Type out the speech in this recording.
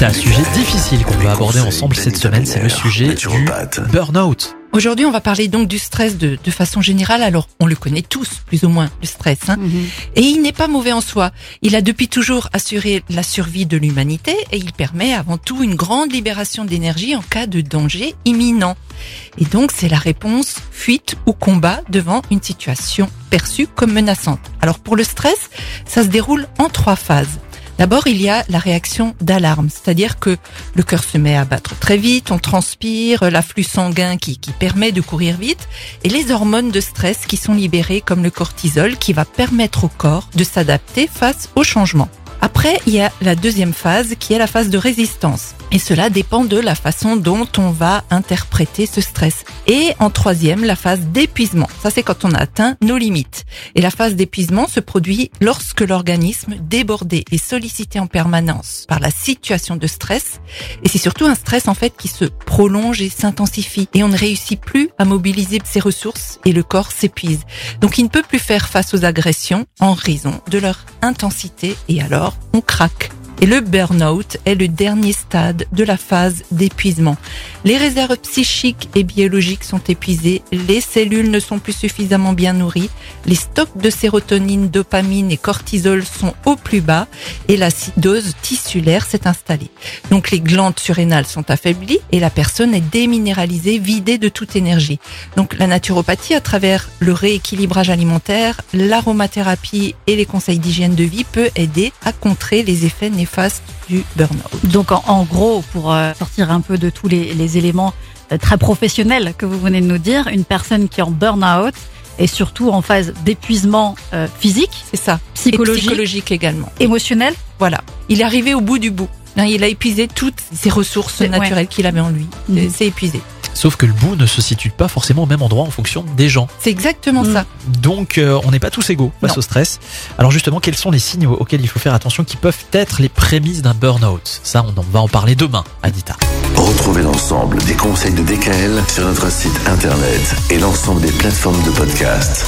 C'est un sujet difficile qu'on va aborder ensemble cette semaine, c'est le sujet du burn-out. Aujourd'hui, on va parler donc du stress de, de, façon générale. Alors, on le connaît tous, plus ou moins, le stress. Hein Mhm. Et il n'est pas mauvais en soi. Il a depuis toujours assuré la survie de l'humanité et il permet avant tout une grande libération d'énergie en cas de danger imminent. Et donc, c'est la réponse fuite ou combat devant une situation perçue comme menaçante. Alors, pour le stress, ça se déroule en trois phases. D'abord, il y a la réaction d'alarme, c'est-à-dire que le cœur se met à battre très vite, on transpire, l'afflux sanguin qui, qui permet de courir vite, et les hormones de stress qui sont libérées comme le cortisol qui va permettre au corps de s'adapter face au changement. Après, il y a la deuxième phase qui est la phase de résistance. Et cela dépend de la façon dont on va interpréter ce stress. Et en troisième, la phase d'épuisement. Ça, c'est quand on a atteint nos limites. Et la phase d'épuisement se produit lorsque l'organisme, débordé et sollicité en permanence par la situation de stress, et c'est surtout un stress en fait qui se prolonge et s'intensifie. Et on ne réussit plus à mobiliser ses ressources et le corps s'épuise. Donc il ne peut plus faire face aux agressions en raison de leur intensité et alors on craque. Et le burn-out est le dernier stade de la phase d'épuisement. Les réserves psychiques et biologiques sont épuisées, les cellules ne sont plus suffisamment bien nourries, les stocks de sérotonine, dopamine et cortisol sont au plus bas et l'acidose tissulaire s'est installée. Donc les glandes surrénales sont affaiblies et la personne est déminéralisée, vidée de toute énergie. Donc la naturopathie, à travers le rééquilibrage alimentaire, l'aromathérapie et les conseils d'hygiène de vie, peut aider à contrer les effets néfastes du burn-out. Donc en, en gros, pour euh, sortir un peu de tous les, les éléments euh, très professionnels que vous venez de nous dire, une personne qui est en burn-out est surtout en phase d'épuisement euh, physique, C'est ça. psychologique, Et psychologique également. émotionnel. Voilà. Il est arrivé au bout du bout. Il a épuisé toutes ses ressources ouais. naturelles qu'il avait en lui. C'est- C'est épuisé. Sauf que le bout ne se situe pas forcément au même endroit en fonction des gens. C'est exactement ça. Donc euh, on n'est pas tous égaux face Non. au stress. Alors justement, quels sont les signes au- auxquels il faut faire attention qui peuvent être les prémices d'un burn-out? Ça, on en va en parler demain, Anita. Retrouvez l'ensemble des conseils de DKL sur notre site internet et l'ensemble des plateformes de podcast.